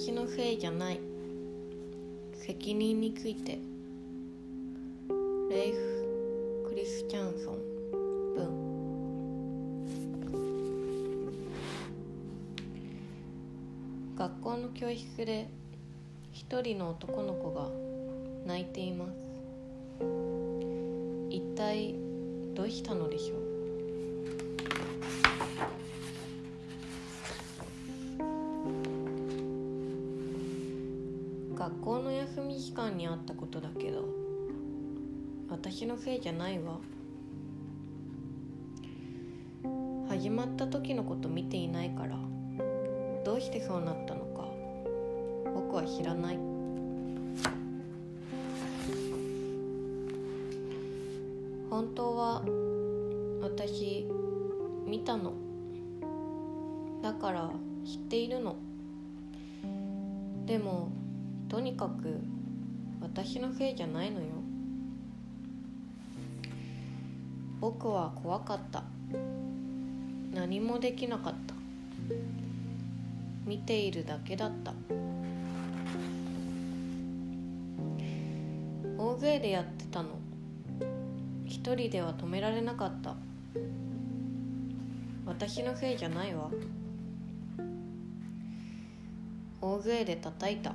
私のせいじゃない。責任について。レイフ・クリスチャンソン文。学校の教室で一人の男の子が泣いています。一体どうしたのでしょう。学校の休み時間にあったことだけど私のせいじゃないわ。始まった時のこと見ていないからどうしてそうなったのか僕は知らない。本当は私見たの。だから知っているの。でもとにかく私のせいじゃないのよ。僕は怖かった。何もできなかった。見ているだけだった。大勢でやってたの。一人では止められなかった。私のせいじゃないわ。大勢で叩いた。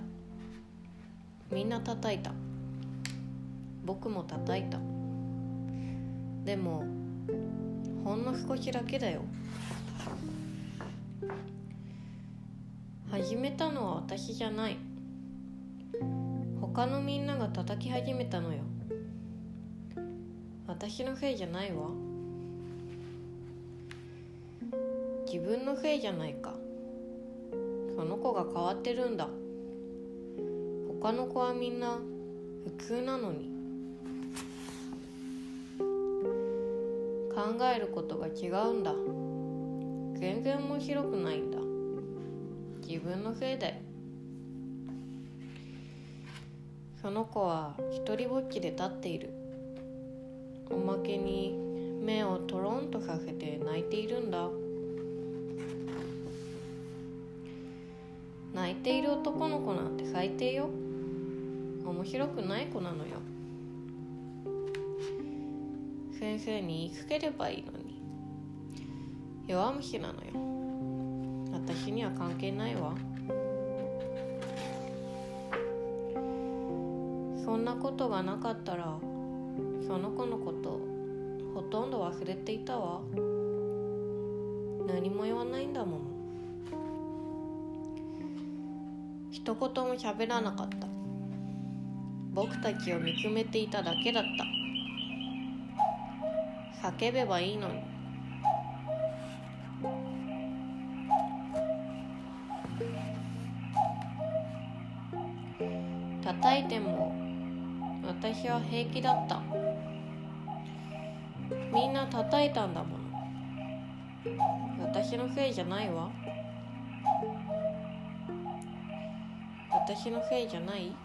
みんな叩いた。僕も叩いた。でもほんの少しだけだよ。始めたのは私じゃない。他のみんなが叩き始めたのよ。私のせいじゃないわ。自分のせいじゃないか。その子が変わってるんだ。他の子はみんな普通なのに。考えることが違うんだ。全然面白くないんだ。自分のせいだよ。その子は一りぼっちで立っている。おまけに目をトロンとさせて泣いているんだ。泣いている男の子なんて最低よ。面白くない子なのよ。先生に言いつければいいのに。弱虫なのよ。私には関係ないわ。そんなことがなかったらその子のことほとんど忘れていたわ。何も言わないんだもん。一言も喋らなかった。僕たちを見つめていただけだった。叫べばいいのに。叩いても私は平気だった。みんな叩いたんだもの。私のせいじゃないわ。私のせいじゃない？